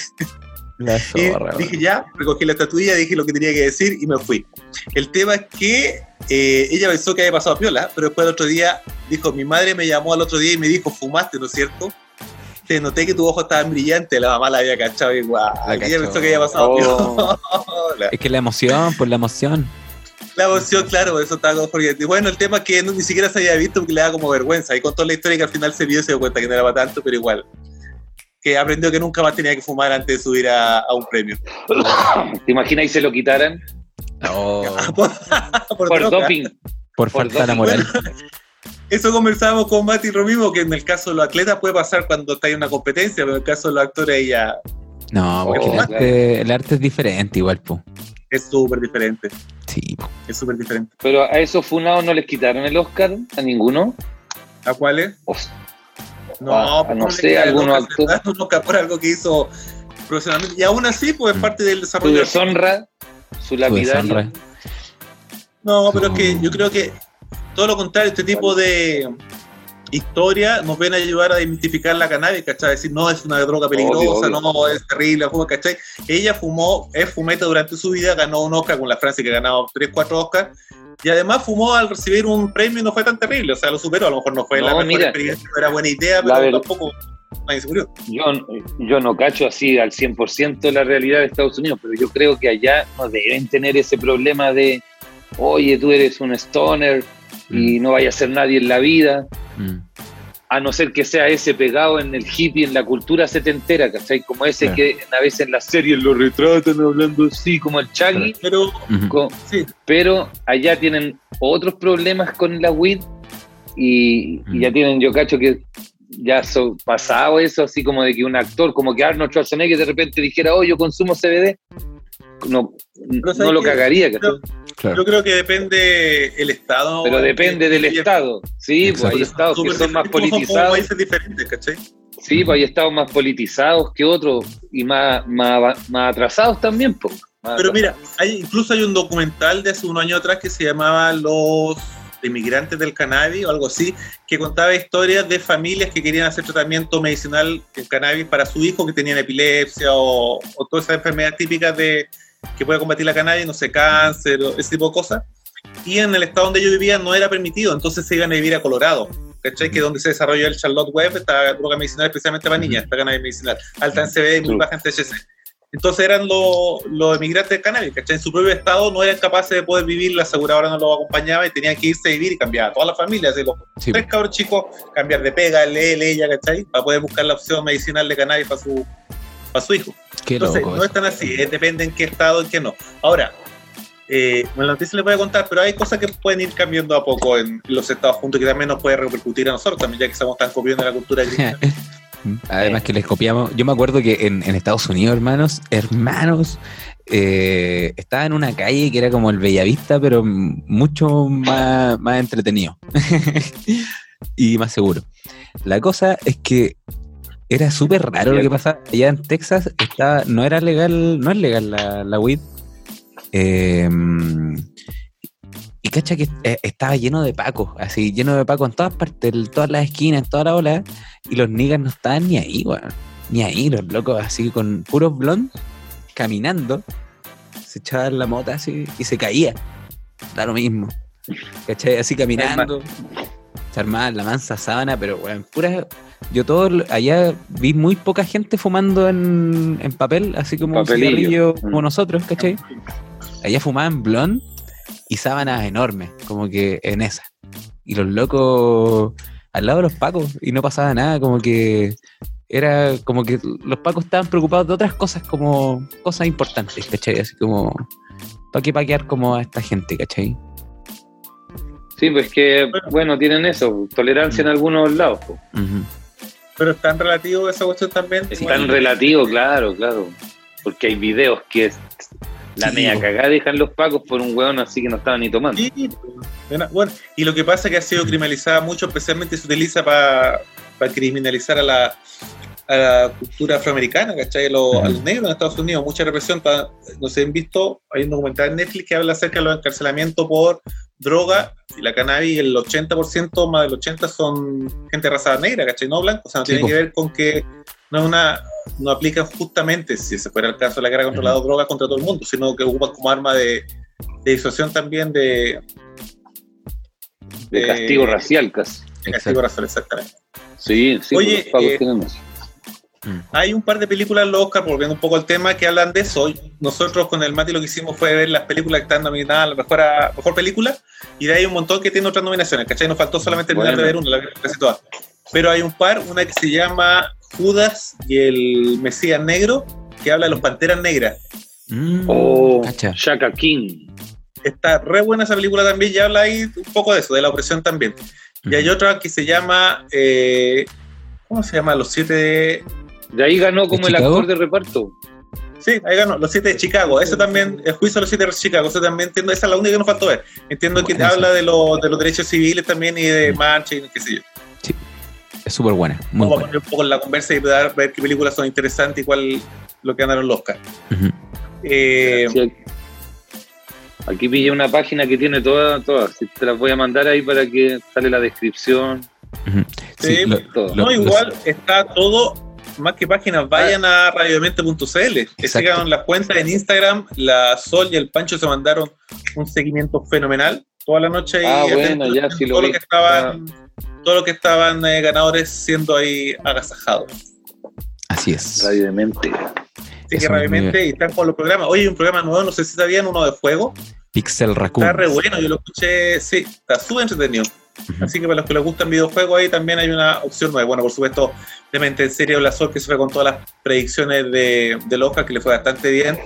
La Y zorra, dije ya, recogí la estatuilla, dije lo que tenía que decir y me fui. El tema es que eh, ella pensó que había pasado a piola, pero después el otro día dijo, mi madre me llamó al otro día y me dijo, fumaste, ¿no es cierto? Te noté que tu ojo estaba brillante, la mamá la había cachado igual. La ella pensó que había pasado Oh. Es que la emoción, por la emoción. La emoción, claro, por eso estaba como porque- Bueno, el tema es que no- ni siquiera se había visto porque le da como vergüenza. Y contó la historia que al final se vio y se dio cuenta que no era para tanto, pero igual. Que aprendió que nunca más tenía que fumar antes de subir a, a un premio. ¿Te imaginas y se lo quitaran? Oh, por, por doping. por por falta de moral. Eso conversábamos con Mati lo mismo, que en el caso de los atletas puede pasar cuando está en una competencia, pero en el caso de los actores ya No, porque Oh, el, arte, el arte es diferente igual, po. es súper diferente. Sí, po. Es súper diferente. Pero a esos funados no les quitaron el Oscar, a ninguno. ¿A cuáles? No, Ah, no le sé, algunos Oscar por algo que hizo profesionalmente. Y aún así, pues es Mm. parte del su desarrollo. deshonra, su Su lapidario. deshonra. No, pero es que yo creo que todo lo contrario, este tipo de historia nos ven a ayudar a identificar la cannabis, ¿cachai? Decir, no, es una droga peligrosa, Obvio, obvio. no, es terrible, ¿cachai? Ella fumó, es fumeta durante su vida, ganó un Oscar con la Francia que ha ganado 3, 4 Oscars, y además fumó al recibir un premio y no fue tan terrible, o sea, lo superó, a lo mejor no fue la mejor mira. experiencia, no era buena idea, pero ver- tampoco nadie se murió. Yo, yo no cacho así al 100% la realidad de Estados Unidos, pero yo creo que allá no deben tener ese problema de, oye, tú eres un stoner y no vaya a ser nadie en la vida, Mm. a no ser que sea ese pegado en el hippie, en la cultura setentera, ¿cachai? Como ese Claro. que a veces en las series lo retratan hablando así, como el Chaggy, Pero sí, pero allá tienen otros problemas con la weed y, y Mm. ya tienen, yo cacho que ya son pasado eso, así como de que un actor, como que Arnold Schwarzenegger de repente dijera, oh, yo consumo CBD, no, no ¿sabes lo cagaría, ¿cachai? Yo- Claro. yo creo que depende el estado. pero depende del y- estado, sí, pues hay estados que son más politizados, países diferentes, ¿cachai? sí, pues hay estados más politizados que otros y más, más, más atrasados también, pues. Pero mira, hay, incluso hay un documental de hace unos años atrás que se llamaba Los inmigrantes del cannabis o algo así, que contaba historias de familias que querían hacer tratamiento medicinal en cannabis para su hijo que tenían epilepsia o, o todas esas enfermedades típicas de que puede combatir la cannabis, no sé, cáncer, ese tipo de cosas. Y en el estado donde yo vivía no era permitido, entonces se iban a vivir a Colorado. ¿Cachai? Que es donde se desarrolló el Charlotte Web, esta droga medicinal especialmente para niñas, esta cannabis medicinal, alta en CBD y muy baja en THC. Entonces eran los, los emigrantes de cannabis, ¿cachai? En su propio estado no eran capaces de poder vivir, la aseguradora no los acompañaba y tenían que irse a vivir y cambiar a todas las familias, de los Sí, tres cabros chicos, cambiar de pega, él, ella, ¿cachai? Para poder buscar la opción medicinal de cannabis para su, para su hijo. qué Entonces, no es tan así, eh, depende en qué estado y qué no. Ahora, eh, bueno, la noticia les voy a contar, pero hay cosas que pueden ir cambiando a poco en los estados juntos que también nos puede repercutir a nosotros también, ya que estamos tan copiando la cultura gringa. Además que les copiamos. Yo me acuerdo que en, en Estados Unidos, hermanos, hermanos, eh, estaba en una calle que era como el Bellavista, pero mucho más, más entretenido y más seguro. La cosa es que era súper raro lo que pasaba. Allá en Texas estaba, no era legal, no es legal la, la weed. Eh, y cacha que eh, estaba lleno de pacos, así, lleno de pacos en todas partes, en todas las esquinas, en toda la ola. Y los niggas no estaban ni ahí, weón. Ni ahí, los locos así con puros blondes, caminando, se echaban la mota así y se caía. Da lo mismo. ¿Cachai? Así caminando. Se la mansa sábana, pero weón, pura. Yo todo allá vi muy poca gente fumando en, en papel, así como un cigarrillo Mm. como nosotros, ¿cachai? Allá fumaban blond y sábanas enormes, como que en esa. Y los locos al lado de los pacos y no pasaba nada, como que era como que los pacos estaban preocupados de otras cosas como cosas importantes, ¿cachai? Así como, ¿para qué paquear como a esta gente, ¿cachai? Sí, pues que, bueno, tienen eso, tolerancia en algunos lados. Pero es tan relativo esa cuestión también. Es tan el- relativo, claro, claro. Porque hay videos que es la Sí, media cagada dejan los pacos por un hueón así que no estaban ni tomando. Sí, bueno, bueno, y lo que pasa es que ha sido criminalizada mucho, especialmente se utiliza para criminalizar a la, a la cultura afroamericana, ¿cachai? A los, a los negros en Estados Unidos, mucha represión. No sé, han visto, hay un documental en Netflix que habla acerca de los encarcelamientos por droga y la cannabis, el 80%, más del 80% son gente de raza negra, ¿cachai? No blanco, o sea, no Sí, tiene po. que ver con que no es una no aplican justamente, si ese fuera el caso de la guerra contra la droga contra todo el mundo, sino que ocupan como arma de, de disuasión también de, De castigo racial casi. de castigo racial, exactamente. Sí, sí, Oye, eh, tienen Hay un par de películas en los Oscar, volviendo un poco al tema, que hablan de eso. Nosotros con el Mati lo que hicimos fue ver las películas que están nominadas a la mejor, a- mejor película, y de ahí hay un montón que tienen otras nominaciones, ¿cachai? Nos faltó solamente terminar Bueno. de ver una, la casi todas. Pero hay un par, una que se llama Judas y el Mesías Negro, que habla de los Panteras Negras. Mm, Oh. Shaka King. Está re buena esa película también, y habla ahí un poco de eso, de la opresión también. Y hay otra que se llama, eh, ¿cómo se llama? Los siete de... Ahí ganó como el Chicago? actor de reparto. Sí, ahí ganó, los siete de Chicago. Eso también, el juicio de los siete de Chicago, eso también entiendo, esa es la única que nos faltó ver. Entiendo que Buena habla de, los de los derechos civiles también y de marcha y qué sé yo. Es súper buena, muy Vamos a poner un poco en la conversa y dar, ver qué películas son interesantes y cuál lo que ganaron los Oscar. Eh, Sí, aquí- pillé una página que tiene todas, todas. Te las voy a mandar ahí para que sale la descripción. Sí, Sí, lo- todo. lo- no, igual está todo, más que páginas, vayan a radiodemente.cl, que Exacto. sigan las cuentas en Instagram, la Sol y el Pancho se mandaron un seguimiento fenomenal toda la noche Ah, y bueno, ya sí lo todo lo vi. que estaban, todo lo que estaban eh, ganadores siendo ahí agasajados. Así es. Radio de mente. Así Eso que realmente y están con los programas. Oye, hay un programa nuevo, no sé si sabían, uno de fuego, Pixel Raccoon. Está re bueno, yo lo escuché, sí, está súper entretenido. Así que para los que les gustan videojuegos, ahí también hay una opción nueva. Bueno, por supuesto, Demente en serio, la Sol que se fue con todas las predicciones de, de Loja, que le fue bastante bien.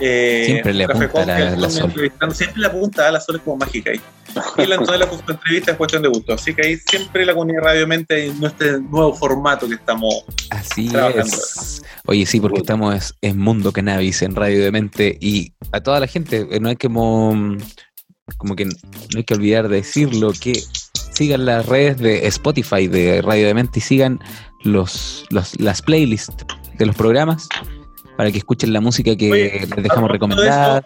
Eh, Siempre le apunta Con, la- la Sol. Siempre le apunta, la Sol es como mágica ahí. Y la con su entrevista es cuestión de gusto. Así que ahí siempre la comunidad de Radio Mente en nuestro nuevo formato que estamos. Así Trabajando. es. Oye, sí, porque estamos en Mundo Cannabis, en Radio de Mente, y a toda la gente, eh, no hay que mo- como que no hay que olvidar de decirlo, que sigan las redes de Spotify de Radio de Mente y sigan los, los- las playlists de los programas para que escuchen la música que Oye, les dejamos recomendada.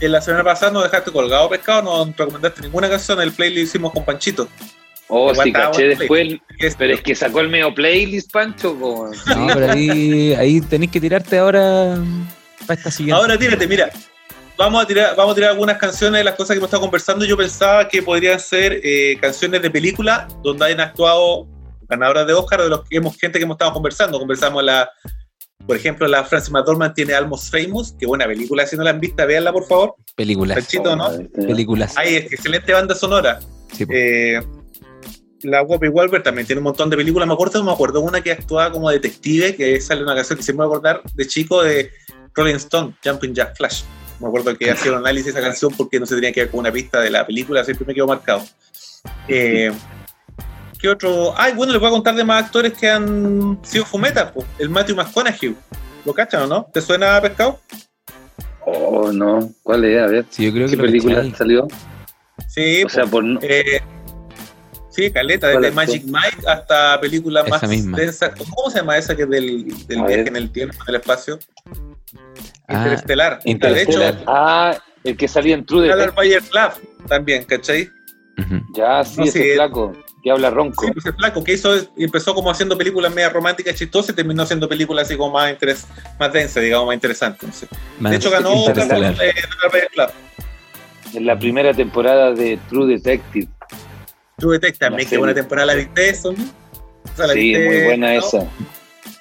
En la semana pasada nos dejaste colgado pescado, no recomendaste ninguna canción. El playlist hicimos con Panchito. Oh, sí, caché después. Pero es que sacó el medio playlist, Pancho. No, pero ahí, ahí tenés que tirarte ahora para esta siguiente. Ahora tírate, mira. Vamos a tirar, vamos a tirar algunas canciones de las cosas que hemos estado conversando. Yo pensaba que podrían ser eh, canciones de película donde hayan actuado ganadoras de Oscar de los que hemos gente que hemos estado conversando. Conversamos la, por ejemplo, la Frances McDormand tiene Almost Famous, qué buena película, si no la han visto, véanla por favor. películas. Panchito, ¿no? Películas. Hay excelente banda sonora. Sí. Eh, la Whoopi Wolver también tiene un montón de películas. Me acuerdo, me acuerdo una que actuaba como detective, que sale una canción que se me va a acordar de chico de Rolling Stone, Jumping Jack Flash. Me acuerdo que hacía un análisis de esa canción porque no se tenía que ver con una pista de la película, siempre me quedó marcado. Eh, ¿Qué otro? Ay, bueno, les voy a contar de más actores que han sido fumetas. po. El Matthew McConaughey. ¿Lo cachan o no? ¿Te suena pescado? Oh, no. ¿Cuál es? A ver. Sí, yo creo que ¿Qué lo película cachai. salió? Sí, O sea, po. por Eh, sí, caleta, ¿Cuál desde es? Magic Mike hasta películas Esa más misma. densas. ¿Cómo se llama esa que es del, del viaje ver. en el tiempo, en el espacio? Ah, Interestelar. De hecho, Ah, el que salía en True Detective. Bayer Club también, ¿cachai? Ujú. Ya, sí, No, ese sí. flaco. Que habla ronco. Sí, pues el flaco que hizo, empezó como haciendo películas media románticas, chistosas, y terminó haciendo películas así como más, interes, más densas, digamos, más interesantes. no sé. Más De hecho, ganó por, Interestelar. eh, Club. En la primera temporada de True Detective. True Detective también, qué buena temporada la viste eso, ¿no? O sea, la Sí, viste, muy buena ¿no? esa.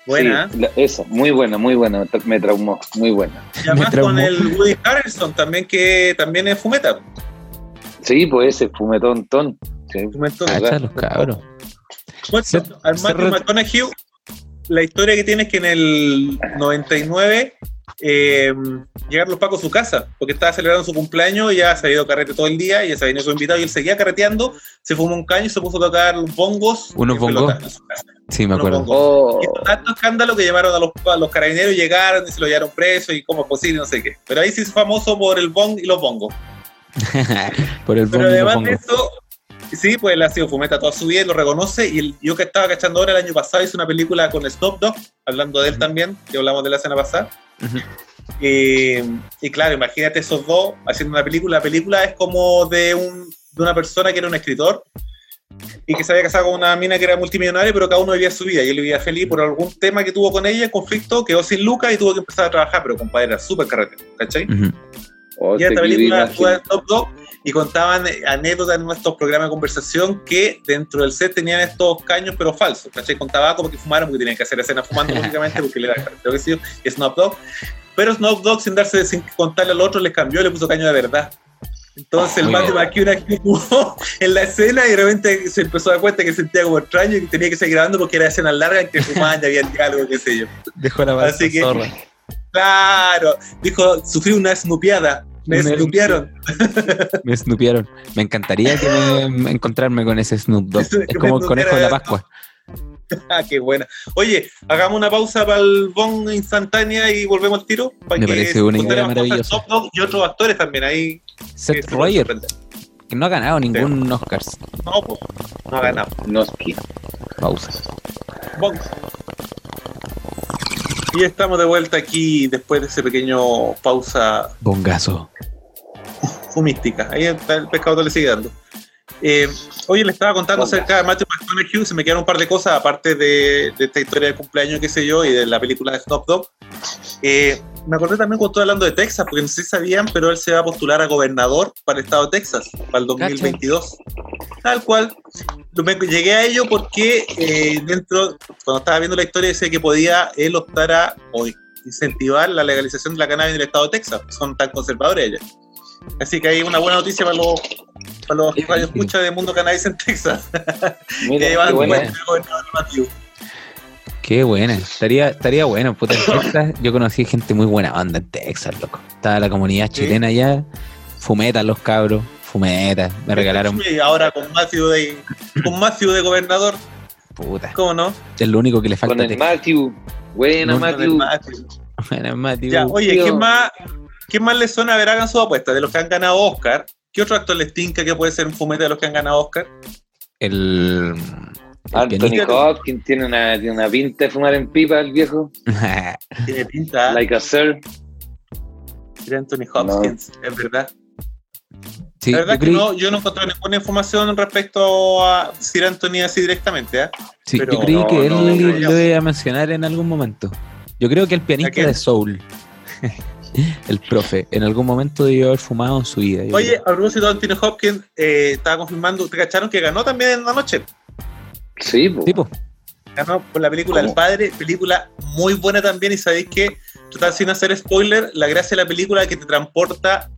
Buena. Sí, la- esa, muy buena, muy buena. me tra- Me traumó, muy buena. Y además con el Woody Harrelson también, que también es fumeta. Sí, pues ese fumetón ton. Sí. Fumeta. Cacha los cabros. Bueno, al Matthew McConaughey, la historia que tiene es que en el 99 eh, llegaron los pacos a su casa, porque estaba celebrando su cumpleaños y ya se había ido carrete todo el día y ya se había ido su invitado y él seguía carreteando, se fumó un caño y se puso a tocar los bongos. ¿Unos bongos? Sí, me acuerdo. Oh, Hizo tanto escándalo que llamaron a los, a los carabineros y llegaron y se lo llevaron preso y cómo es posible, no sé qué. Pero ahí sí es famoso por el bong y los bongos. Por el Pero además de eso, sí, pues él ha sido fumeta toda su vida y lo reconoce. Y yo que estaba cachando ahora, el año pasado hice una película con Snoop Dogg, hablando de él también, que hablamos de la semana pasada. Ujú. Y, y claro, imagínate esos dos haciendo una película. La película es como de, un, de una persona que era un escritor y que se había casado con una mina que era multimillonaria, pero cada uno vivía su vida y él vivía feliz por algún tema que tuvo con ella, conflicto, quedó sin lucas y tuvo que empezar a trabajar, pero compadre era súper carrete, ¿cachai? Ujú. oh, Y esta película escribí actúa imagen. Y contaban eh, anécdotas en nuestros programas de conversación que dentro del set tenían estos caños pero falsos, ¿cachai? Con tabaco porque fumaron, porque tenían que hacer escenas fumando lógicamente porque le era creo que sí, Snoop Dogg. Pero Snoop Dogg sin darse, sin contarle al otro, les cambió le puso caño de verdad. Entonces el Muy Matthew bien. McConaughey jugó en la escena y de repente se empezó a dar cuenta que sentía como extraño y que tenía que seguir grabando porque era escenas largas en que fumaban y había diálogo, qué sé yo. Dejó la Así que- zorra. Claro, dijo, sufrí una snupeada, me Una snupearon. Me snupearon. Me encantaría que me, encontrarme con ese Snoop Dogg. Es como el conejo de la. Pascua. Ah, qué buena. Oye, hagamos una pausa para el bong instantánea y volvemos al tiro. Para Me que parece una idea maravillosa. Y otros actores también ahí. Seth se Roger, que no ha ganado ningún Oscars. No, pues, no ha ganado. Noski. Pausa. Bong. Y estamos de vuelta aquí después de ese pequeño pausa Bongazo. fumística. Ahí está el pescado le sigue dando. Eh, oye, le estaba contando acerca de Matthew McConaughey, se me quedaron un par de cosas, aparte de, de esta historia de cumpleaños, qué sé yo, y de la película de Snoop Dogg. Eh, me acordé también cuando estoy hablando de Texas, porque no sé si sabían, pero él se va a postular a gobernador para el estado de Texas, para el 2022. Tal cual. Me- llegué a ello porque eh, dentro, cuando estaba viendo la historia, decía que podía él optar a o incentivar la legalización de la cannabis en el estado de Texas. Son tan conservadores ellos. Así que hay una buena noticia para los, para los Sí. radioescuchas de Mundo Canadiense en Texas. Mira, que van qué a buena. el gobernador Matthew. Qué buena. Estaría, estaría bueno, puta. En Texas, yo conocí gente muy buena onda en Texas, loco. Estaba la comunidad Sí. chilena allá. Fumetas los cabros. Fumetas. Me regalaron. Y ahora con Matthew de, con Matthew de gobernador, Puta. ¿cómo no? Es lo único que le falta Con el Texas. Matthew. Buena, No, Matthew. Matthew. Buena, Matthew. Ya, oye. ¿quién más, ¿quién más les suena? A ver, hagan su apuesta. De los que han ganado Oscar, ¿qué otro actor les tinca que puede ser un fumete de los que han ganado Oscar? El. el Anthony. Hopkins tiene una, tiene una pinta de fumar en pipa, el viejo. Tiene pinta, Like a Sir. Era Anthony Hopkins, es verdad. sí, La verdad yo que creí, no, yo no encontré ninguna información respecto a Sir Anthony así directamente, ¿eh? sí, yo pero creí no, que él no, lo iba a mencionar en algún momento. Yo creo que el pianista de Soul. el profe. En algún momento debió haber fumado en su vida. Oye, a propósito de Anthony Hopkins, eh, estaba confirmando, ¿te cacharon que ganó también en la noche? Sí. Tipo. Ganó por la película ¿Cómo? El Padre, película muy buena también, y sabéis que, total, sin hacer spoiler, la gracia de la película es que te transporta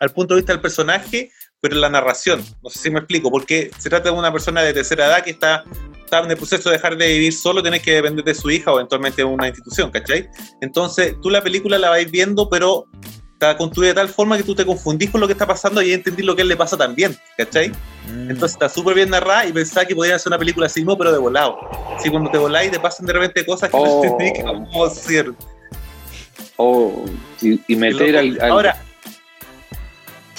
al punto de vista del personaje, pero en la narración. No sé si me explico, porque se trata de una persona de tercera edad que está, está en el proceso de dejar de vivir solo, tienes que depender de su hija o eventualmente de una institución, ¿cachai? Entonces, tú la película la vais viendo, pero está construida de tal forma que tú te confundís con lo que está pasando y entendís lo que a él le pasa también, ¿cachai? Mm. Entonces está súper bien narrada y pensaba que podían hacer una película así, no, pero de volado. Si cuando te voláis te pasan de repente cosas que Oh. no entendís cómo ser. Oh, y, y meter al, al- Ahora,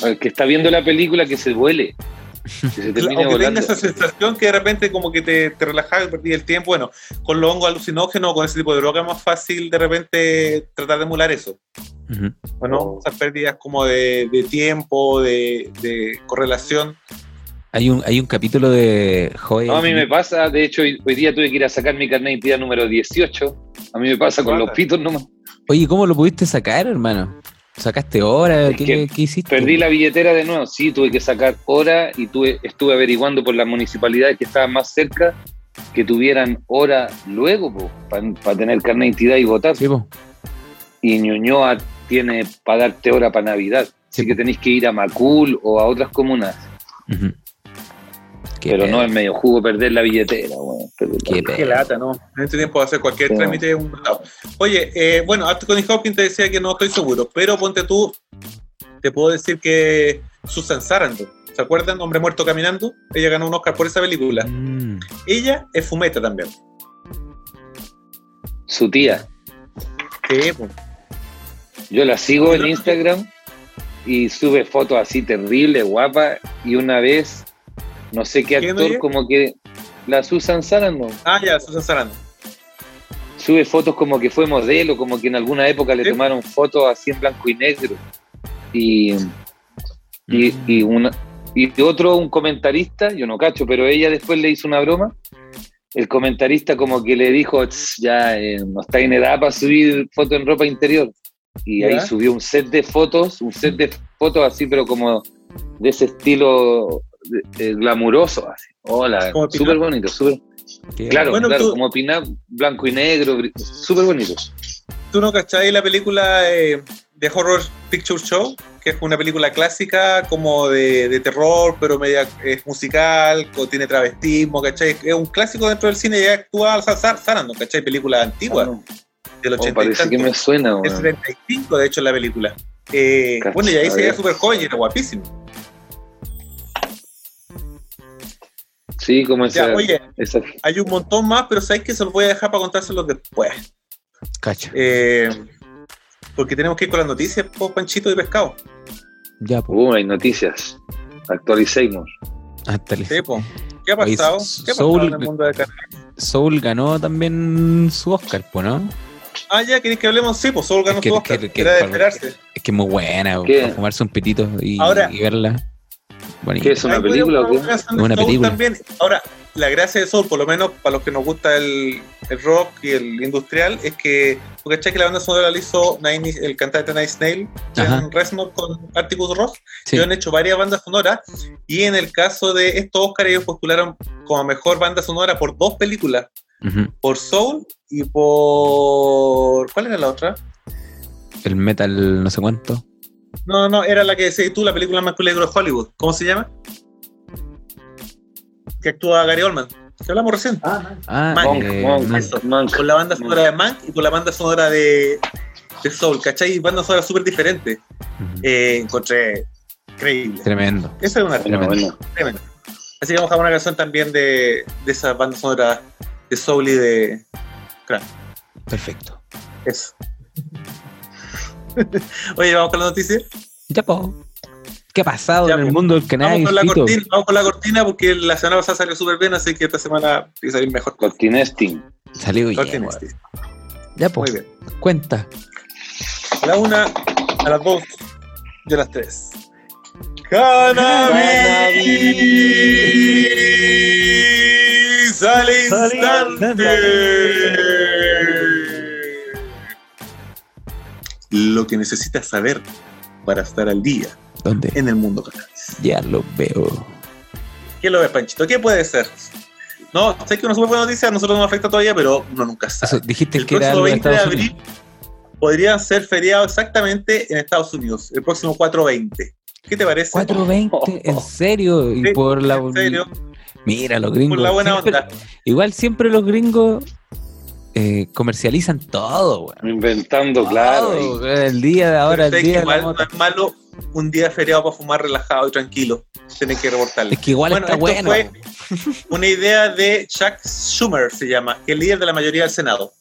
al que está viendo la película que se vuele. Que se termine aunque tenga esa sensación que de repente como que te, te relajás y perdís el tiempo, bueno, con los hongos alucinógenos, con ese tipo de droga es más fácil de repente tratar de emular eso. Ujú. Bueno, Oh. esas pérdidas como de, de tiempo, de, de correlación. Hay un, hay un capítulo de Joy. No, a mí me pasa, de hecho, hoy, hoy día tuve que ir a sacar mi carnet de identidad número 18. A mí me pasa con los pitos nomás. Oye, ¿cómo lo pudiste sacar, hermano? ¿Sacaste hora? ¿Qué, que qué hiciste? Perdí la billetera de nuevo, sí, tuve que sacar hora y tuve, estuve averiguando por las municipalidades que estaban más cerca que tuvieran hora luego para tener carnet de identidad y votar. Sí. Y Ñuñoa tiene para darte hora para Navidad. Así Sí, que po. tenéis que ir a Macul o a otras comunas. Ujú. Qué pero no es medio jugo perder la billetera. weón, perder la- Qué Qué lata, ¿no? En este tiempo va a hacer cualquier Sí. trámite un mandado. Oye, eh, bueno, Anthony Hopkins te decía que no estoy seguro, pero ponte tú, te puedo decir que Susan Sarandon, ¿se acuerdan? Hombre muerto caminando, ella ganó un Oscar por esa película. Mm. Ella es fumeta también. Su tía. Sí, pues. Yo la sigo en Instagram y sube fotos así terribles, guapa. Y una vez, no sé qué ¿Quién, actor, como que la Susan Sarandon Ah, ya, Susan Sarandon. sube fotos como que fue modelo, como que en alguna época le Sí. tomaron fotos así en blanco y negro. Y, y, y, una, y otro, un comentarista, yo no cacho, pero ella después le hizo una broma. El comentarista como que le dijo, "Tss, ya eh, no está en edad para subir fotos en ropa interior. Y ahí subió un set de fotos, un set de fotos así, pero como de ese estilo eh, glamuroso. Así. Hola, súper bonito, súper. Claro, Bueno, claro, tú- como pin blanco y negro, súper bonito. ¿Tú no cacháis la película eh, de Horror Picture Show? Que es una película clásica como de, de terror, pero media es musical, tiene travestismo, ¿cachai? Es un clásico dentro del cine y actúa Sar- Sar- Sarandon, ¿cachai? Película antigua, Ah, del oh, 80 y parece que me suena. Es weón. 75, de hecho, la película. Eh, bueno, y ahí se veía súper joven y era guapísimo. Sí, como esa, Ya, oye, esa- hay un montón más, pero sabéis que se los voy a dejar para contárselos después. Cacha. Eh, porque tenemos que ir con las noticias, po, Panchito y Pescado. Ya, po. Uh, hay noticias. Actualicemos. Po. ¿Qué ha Oye, pasado? ¿Qué ha pasado Soul- en el mundo de? Soul ganó también su Oscar, po, ¿no? Ah, ya, ¿queréis que hablemos? Sí, pues Soul ganó Es que- su Oscar. que- que- Era de esperarse. Es que es muy buena, fumarse un pitito y, Ahora- y verla. Bonito. ¿Qué es una película Una película. También. Ahora, la gracia de Soul, por lo menos para los que nos gusta el, el rock y el industrial, es que, porque cachai que la banda sonora la hizo Nine, el cantante Nice Snail. Jan Reznor con Articus Ross, Sí. que han hecho varias bandas sonoras, y en el caso de estos Oscar ellos postularon como mejor banda sonora por dos películas, por Soul y por... ¿Cuál era la otra? El metal no sé cuánto. No, no, era la que decías tú, la película más cool de Hollywood. ¿Cómo se llama? Que actúa Gary Oldman. Que hablamos recién. Ah, Monk, eh, Monk, Monk. Monk. Con la banda sonora de Mank y con la banda sonora de, de Soul, ¿cachai? Banda sonora súper diferente. Eh, encontré increíble. Tremendo. Esa es una bueno. tremenda. Así que vamos a una canción también de, de esa banda sonora de Soul y de Crank. Perfecto. Eso. Oye, vamos con la noticia. Ya, po. ¿Qué ha pasado Ya, en el mundo del Vamos canal? con, la cortina, vamos con la cortina porque la semana pasada salió súper bien, así que esta semana tiene que salir mejor. Cortinesting. Salió bien. Ya, po. Muy bien. Cuenta. A la una, a las dos y a las tres. ¡Cannabis! ¡Al instante! Lo que necesitas saber para estar al día ¿Dónde? en el mundo cannabis. Ya lo veo. ¿Qué lo ves, Panchito? ¿Qué puede ser? No, sé que una súper buena noticia, a nosotros no nos afecta todavía, pero uno nunca sabe. Eso, dijiste El que era próximo de 20 de abril podría ser feriado exactamente en Estados Unidos, el próximo 420. ¿Qué te parece? 420, en serio. Y Sí, por la. En serio, Mira, los gringos. por la buena siempre- onda. Igual siempre los gringos eh, comercializan todo, weón. Inventando, claro. El día de ahora, el día que de la igual no es malo un día feriado para fumar relajado y tranquilo. Tienen que reportarle. Es que igual Bueno, está esto bueno. fue una idea de Chuck Schumer, se llama, que es el líder de la mayoría del Senado.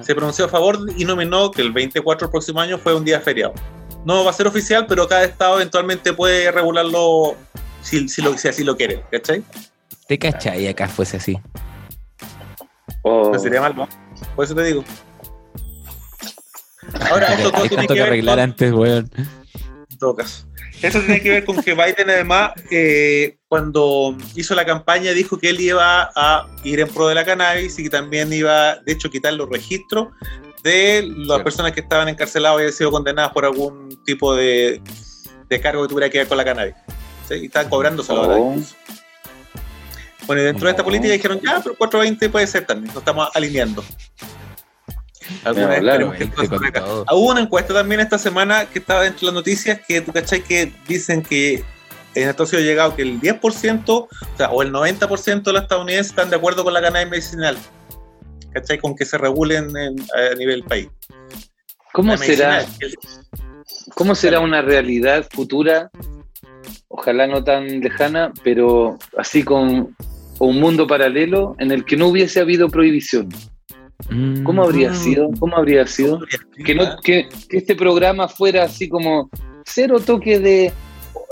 Se pronunció a favor y nominó que el 24 del próximo año fue un día feriado. No va a ser oficial, pero cada estado eventualmente puede regularlo si, si, lo, si así lo quiere, ¿cachai? Te cachai acá fuese así. Oh, No sería mal, ¿no? Por eso te digo. Ahora, esto todo tiene que arreglar con, antes, weón. en todo caso. Esto tiene que ver con que Biden además, eh, cuando hizo la campaña, dijo que él iba a ir en pro de la cannabis y que también iba, de hecho, quitar los registros de las Sí. personas que estaban encarceladas y habían sido condenadas por algún tipo de, de cargo que tuviera que ver con la cannabis. ¿sí? Y estaban cobrándoselo ahora Oh. incluso. Bueno, y dentro de esta política dijeron, ya, pero 420 puede ser también, nos estamos alineando. Alguna todo. Hubo una encuesta también esta semana que estaba dentro de las noticias que tú cachai que dicen que en Estados Unidos ha llegado que el 10% o, sea, o el 90% de los estadounidenses están de acuerdo con la cannabis medicinal. ¿Cachai? Con que se regulen en- a nivel país. ¿Cómo La será, el- ¿Cómo será una realidad futura? Ojalá no tan lejana, pero así con un mundo paralelo en el que no hubiese habido prohibición. Mm. ¿Cómo habría sido? ¿Cómo habría sido? Que, no, que, que este programa fuera así como cero toque de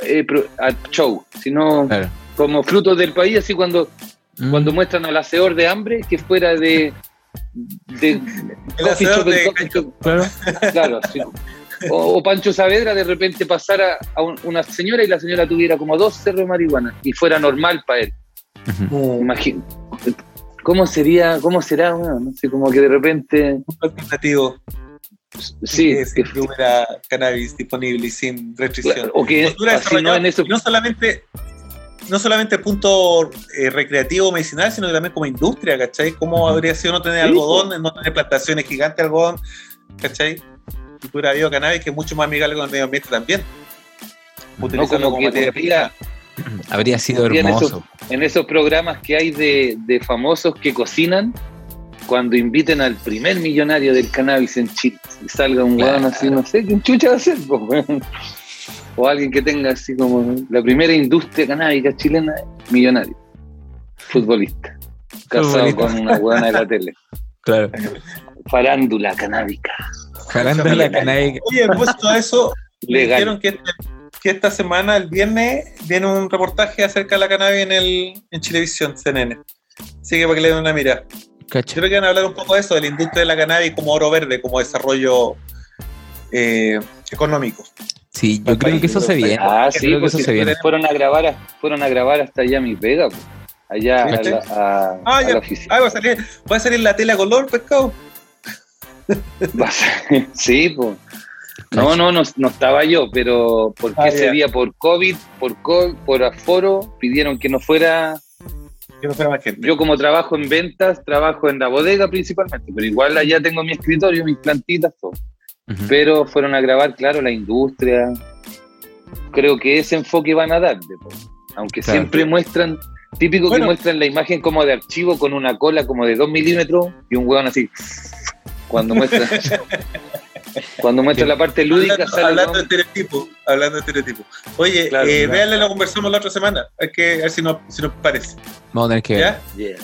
eh, pro- a show, sino Claro. como frutos del país, así cuando, Mm. cuando muestran al hacedor de hambre, que fuera de... de El coffee hacedor de shop. Claro. Claro. O, o Pancho Saavedra de repente pasara a un- una señora y la señora tuviera como dos cerros de marihuana y fuera normal para él. Imagino. ¿Cómo sería, cómo será? Bueno, no sé, como que de repente. alternativo Sí, que hubiera cannabis disponible y sin restricción. o que Cultura así no en eso. no solamente no solamente punto eh, recreativo medicinal, sino también como industria, ¿cachai? ¿Cómo habría sido no tener Sí, algodón, no tener plantaciones gigantes de algodón, ¿cachai? Y hubiera habido cannabis que es mucho más amigable con el medio ambiente también. No, Utilizarlo como como que materia habría- prima. Habría sido hermoso. En esos programas que hay de, de famosos que cocinan, cuando inviten al primer millonario del cannabis en Chile, y salga un Claro. weón así, no sé, ¿quién chucha va a ser? O alguien que tenga así como la primera industria canábica chilena, millonario, futbolista, casado Futbolista. con una weona de la tele, Claro. farándula canábica, Jalando la cannabis. Oye, puesto a eso, legal. dijeron que, este- que esta semana, el viernes, viene un reportaje acerca de la cannabis en, el, en Chilevisión, CNN. Así que para que le den una mirada. Cacha. Creo que van a hablar un poco de eso, de la industria de la cannabis como oro verde, como desarrollo eh, económico. Sí, yo creo que eso se viene. Ah, Yo sí, creo que pues eso se viene. fueron a grabar, a- fueron a grabar hasta allá mi pega, pues. allá a la, a- Ah, a ya. la oficina. Ah, va a salir, va a salir la tela color, pescado. Va a ser- sí, pues. No, no, no, no estaba yo, pero porque Ah, ese ya. día por COVID, por co- por aforo, pidieron que no fuera. Que no fuera más gente. Yo como trabajo en ventas, trabajo en la bodega principalmente, pero igual allá tengo mi escritorio, mis plantitas, todo. Ujú. Pero fueron a grabar, claro, la industria, creo que ese enfoque van a po. Aunque Claro. siempre muestran, típico Bueno. que muestran la imagen como de archivo con una cola como de 2 milímetros y un hueón así. Cuando muestra, cuando muestra la parte lúdica, hablando, sale el hablando de hueón. estereotipos, hablando de estereotipos. Oye, Claro, eh, claro. véanle, lo conversamos la otra semana. Hay que a ver si nos, si nos parece. Vamos a tener que ver. ¿Ya? Yeah.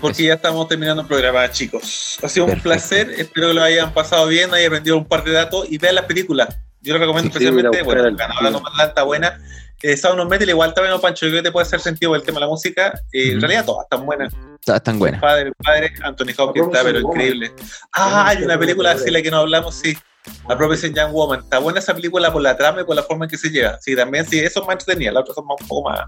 Porque ya estamos terminando el programa, chicos. Ha sido un Perfecto. placer. Espero que lo hayan pasado bien, hayan aprendido un par de datos y vean las películas. Yo lo recomiendo Sí, sí, especialmente. buscar Bueno, al- ganadora no más está buena. Eh, Sound of Metal, igual también, no, Pancho, yo creo que te puede hacer sentido el tema de la música. Eh, En realidad, todas están buenas. Todas están buenas. Padre, padre, Anthony Hopkins está, pero increíble. Ah, hay una película así la que no hablamos, sí. La propia Young Woman. Está buena esa película por la trama y por la forma en que se lleva. Sí, también, sí, eso es más entretenida. La otra son más- un poco más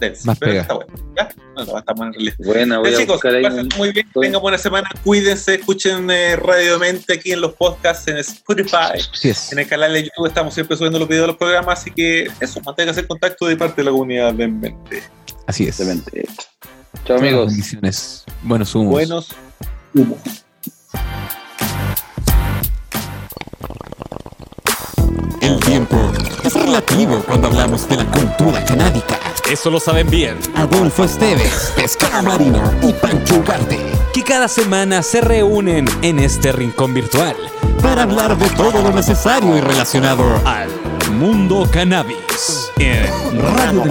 densa. Más pero pega. está buena. ¿Ya? No, no, está buena en realidad. Buena, voy a chicos, ahí. pasen muy bien, tengan buena semana, cuídense, escuchen eh, Radio Mente aquí en los podcasts, en Spotify, Así es. en el canal de YouTube estamos siempre subiendo los videos de los programas, así que eso, manténganse en contacto de parte de la comunidad de Mente. Así es. Excelente. Chao, amigos. bendiciones. Buenos humos. Buenos humos. El tiempo es relativo cuando hablamos de la cultura canábica. Eso lo saben bien. Adolfo Esteves, Pescado Marina y Pancho Ugarte. Que cada semana se reúnen en este rincón virtual Para hablar de todo lo necesario y relacionado al mundo cannabis. En Radio.